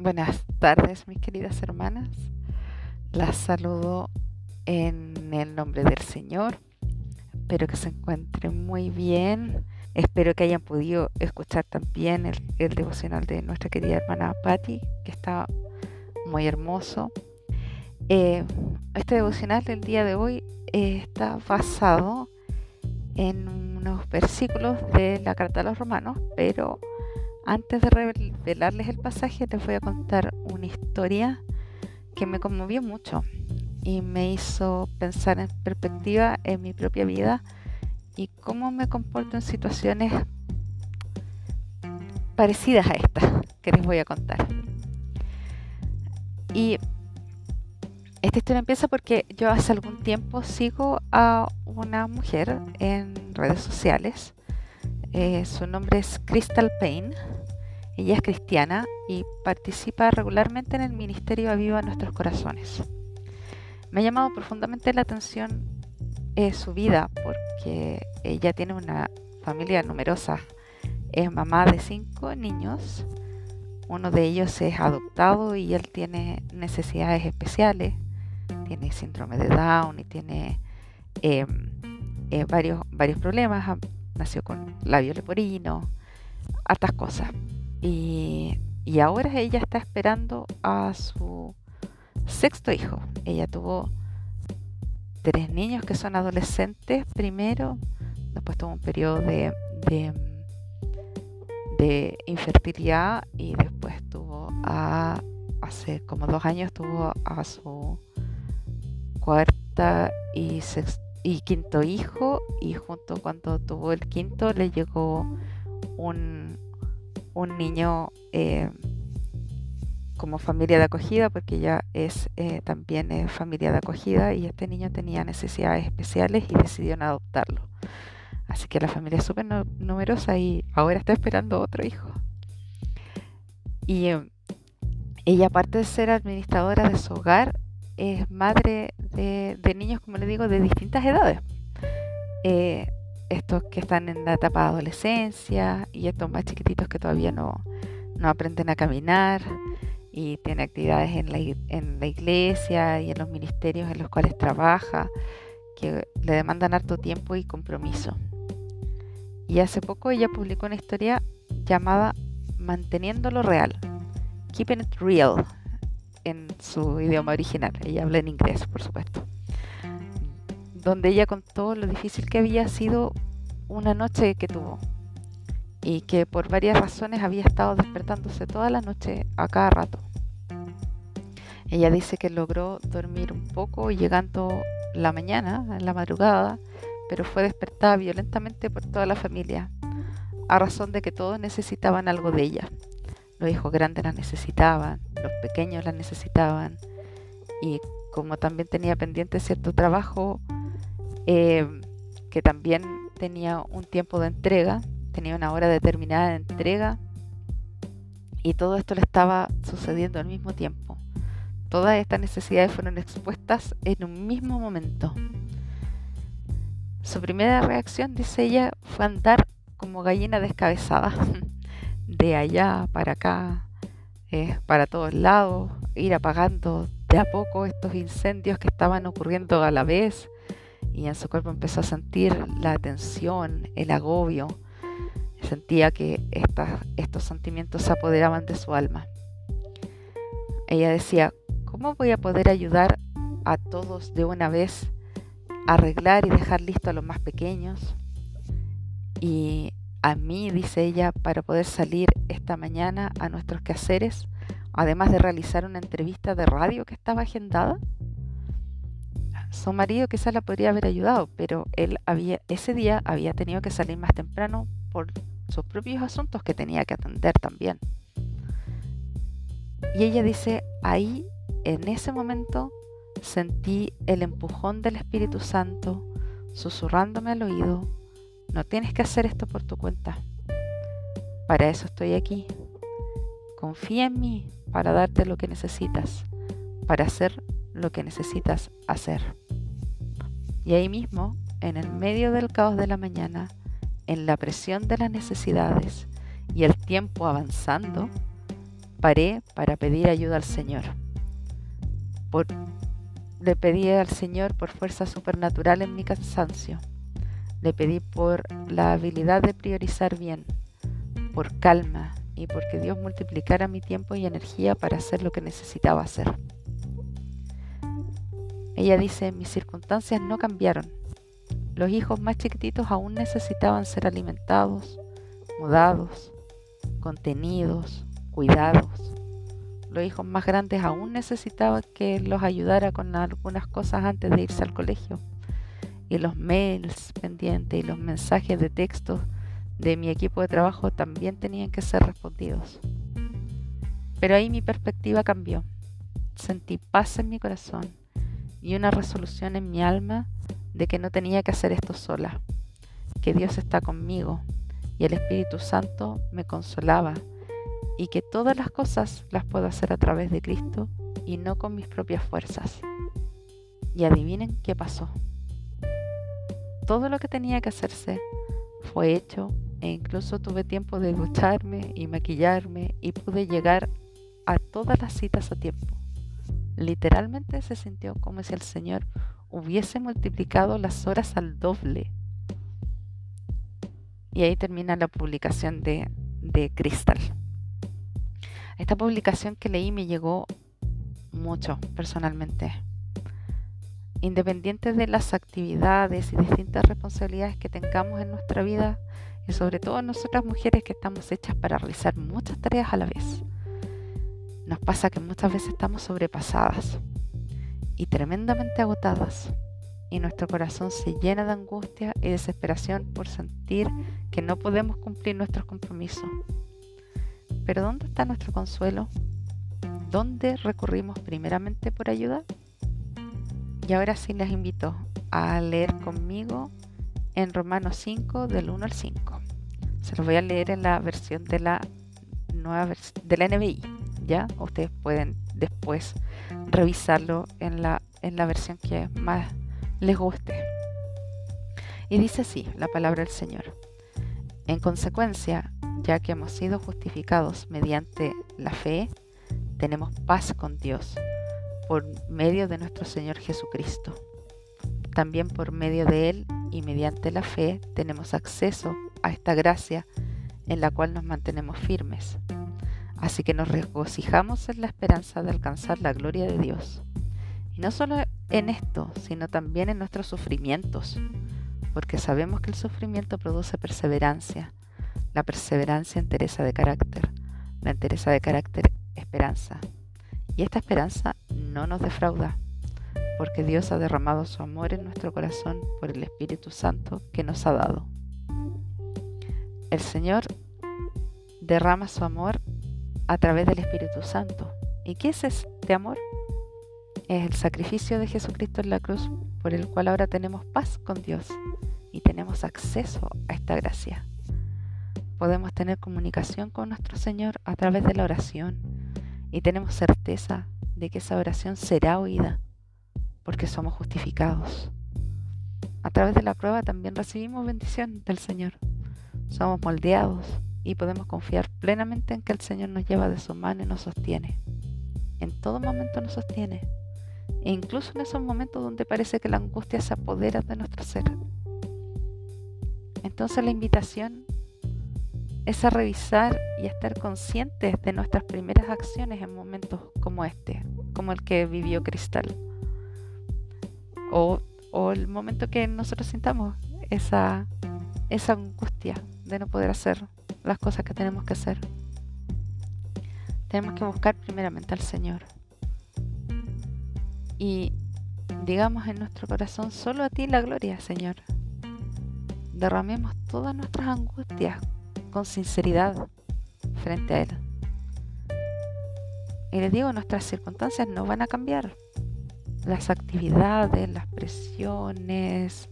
Buenas tardes, mis queridas hermanas. Las saludo en el nombre del Señor. Espero que se encuentren muy bien. Espero que hayan podido escuchar también el, devocional de nuestra querida hermana Patti, que está muy hermoso. Eh, este devocional del día de hoy eh, está basado en unos versículos de la carta a los romanos, pero antes de revelarles el pasaje, les voy a contar una historia que me conmovió mucho y me hizo pensar en perspectiva en mi propia vida y cómo me comporto en situaciones parecidas a estas que les voy a contar. Y esta historia empieza porque yo hace algún tiempo sigo a una mujer en redes sociales. Eh, su nombre es Crystal Payne ella es cristiana y participa regularmente en el ministerio Aviva Nuestros Corazones. Me ha llamado profundamente la atención eh, su vida porque ella tiene una familia numerosa. Es mamá de cinco niños. Uno de ellos es adoptado y él tiene necesidades especiales. Tiene síndrome de Down y tiene em, eh, varios, varios problemas. Nació con labio leporino, hartas cosas. Y, ahora ella está esperando a su sexto hijo. Ella tuvo tres niños que son adolescentes primero, después tuvo un periodo de, de, infertilidad y después tuvo a, hace como dos años tuvo a su cuarta y, y quinto hijo y junto cuando tuvo el quinto le llegó un, un niño eh, como familia de acogida, porque ella es eh, también es familia de acogida y este niño tenía necesidades especiales y decidieron adoptarlo. Así que la familia es súper numerosa y ahora está esperando otro hijo. Y eh, ella, aparte de ser administradora de su hogar, es madre de, niños, como le digo, de distintas edades estos que están en la etapa de adolescencia y estos más chiquititos que todavía no, aprenden a caminar y tiene actividades en la, en la iglesia y en los ministerios en los cuales trabaja que le demandan harto tiempo y compromiso. Y hace poco ella publicó una historia llamada Manteniendo lo real, Keeping It Real, en su idioma original. Ella habla en inglés, por supuesto donde ella contó lo difícil que había sido una noche que tuvo y que por varias razones había estado despertándose toda la noche a cada rato. Ella dice que logró dormir un poco llegando la mañana, en la madrugada, pero fue despertada violentamente por toda la familia, a razón de que todos necesitaban algo de ella. Los hijos grandes la necesitaban, los pequeños la necesitaban, y como también tenía pendiente cierto trabajo, eh, que también tenía un tiempo de entrega, tenía una hora determinada de entrega y todo esto le estaba sucediendo al mismo tiempo. Todas estas necesidades fueron expuestas en un mismo momento. Su primera reacción, dice ella, fue andar como gallina descabezada, de allá para acá, eh, para todos lados, ir apagando de a poco estos incendios que estaban ocurriendo a la vez, y en su cuerpo empezó a sentir la tensión, el agobio. Sentía que estos sentimientos se apoderaban de su alma. Ella decía, ¿cómo voy a poder ayudar a todos de una vez a arreglar y dejar listo a los más pequeños? Y a mí, dice ella, para poder salir esta mañana a nuestros quehaceres, además de realizar una entrevista de radio que estaba agendada su marido quizás la podría haber ayudado, pero él había ese día había tenido que salir más temprano por sus propios asuntos que tenía que atender también. Y ella dice, ahí, en ese momento, sentí el empujón del Espíritu Santo susurrándome al oído, no tienes que hacer esto por tu cuenta. Para eso estoy aquí. Confía en mí para darte lo que necesitas, para hacer lo que necesitas hacer. Y ahí mismo, en el medio del caos de la mañana, en la presión de las necesidades y el tiempo avanzando, paré para pedir ayuda al Señor. le pedí al Señor por fuerza supernatural en mi cansancio. Le pedí por la habilidad de priorizar bien, por calma y porque Dios multiplicara mi tiempo y energía para hacer lo que necesitaba hacer. Ella dice, mis circunstancias no cambiaron. Los hijos más chiquititos aún necesitaban ser alimentados, mudados, contenidos, cuidados. Los hijos más grandes aún necesitaban que los ayudara con algunas cosas antes de irse al colegio. Y los mails pendientes y los mensajes de texto de mi equipo de trabajo también tenían que ser respondidos. Pero ahí mi perspectiva cambió. Sentí paz en mi corazón y una resolución en mi alma de que no tenía que hacer esto sola, que Dios está conmigo y el Espíritu Santo me consolaba y que todas las cosas las puedo hacer a través de Cristo y no con mis propias fuerzas. Y adivinen qué pasó. Todo lo que tenía que hacerse fue hecho e incluso tuve tiempo de ducharme y maquillarme y pude llegar a todas las citas a tiempo. Literalmente se sintió como si el Señor hubiese multiplicado las horas al doble. Y ahí termina la publicación de, de Crystal. Esta publicación que leí me llegó mucho personalmente. Independiente de las actividades y distintas responsabilidades que tengamos en nuestra vida, y sobre todo nosotras mujeres que estamos hechas para realizar muchas tareas a la vez, nos pasa que muchas veces estamos sobrepasadas y tremendamente agotadas y nuestro corazón se llena de angustia y desesperación por sentir que no podemos cumplir nuestros compromisos. Pero ¿dónde está nuestro consuelo? ¿Dónde recurrimos primeramente por ayuda? Y ahora sí les invito a leer conmigo en Romanos 5 del 1 al 5. Se los voy a leer en la versión de la nueva de la NBI. ¿ya? Ustedes pueden después revisarlo en la, en la versión que más les guste. Y dice así la palabra del Señor. En consecuencia, ya que hemos sido justificados mediante la fe, tenemos paz con Dios por medio de nuestro Señor Jesucristo. También por medio de Él y mediante la fe tenemos acceso a esta gracia en la cual nos mantenemos firmes. Así que nos regocijamos en la esperanza de alcanzar la gloria de Dios. Y no solo en esto, sino también en nuestros sufrimientos, porque sabemos que el sufrimiento produce perseverancia, la perseverancia entereza de carácter, la entereza de carácter esperanza. Y esta esperanza no nos defrauda, porque Dios ha derramado su amor en nuestro corazón por el Espíritu Santo que nos ha dado. El Señor derrama su amor a través del Espíritu Santo. ¿Y qué es este amor? Es el sacrificio de Jesucristo en la cruz por el cual ahora tenemos paz con Dios y tenemos acceso a esta gracia. Podemos tener comunicación con nuestro Señor a través de la oración y tenemos certeza de que esa oración será oída porque somos justificados. A través de la prueba también recibimos bendición del Señor. Somos moldeados y podemos confiar plenamente en que el Señor nos lleva de su mano y nos sostiene. En todo momento nos sostiene, e incluso en esos momentos donde parece que la angustia se apodera de nuestro ser. Entonces la invitación es a revisar y estar conscientes de nuestras primeras acciones en momentos como este, como el que vivió Cristal. O, o el momento que nosotros sintamos esa angustia de no poder hacer las cosas que tenemos que hacer. Tenemos que buscar primeramente al Señor. Y digamos en nuestro corazón, solo a ti la gloria, Señor. Derramemos todas nuestras angustias con sinceridad frente a Él. Y les digo, nuestras circunstancias no van a cambiar. Las actividades, las presiones,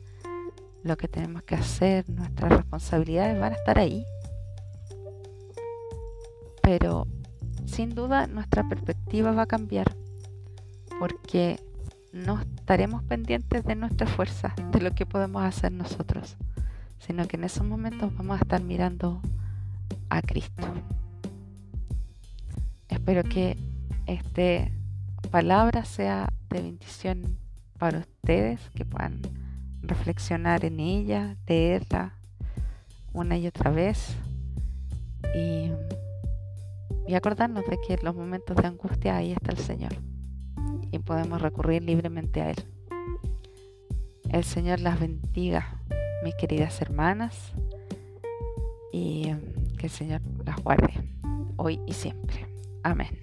lo que tenemos que hacer, nuestras responsabilidades van a estar ahí pero sin duda nuestra perspectiva va a cambiar porque no estaremos pendientes de nuestra fuerza, de lo que podemos hacer nosotros, sino que en esos momentos vamos a estar mirando a Cristo. Espero que esta palabra sea de bendición para ustedes, que puedan reflexionar en ella, leerla una y otra vez y, y acordarnos de que en los momentos de angustia ahí está el Señor y podemos recurrir libremente a Él. El Señor las bendiga, mis queridas hermanas, y que el Señor las guarde hoy y siempre. Amén.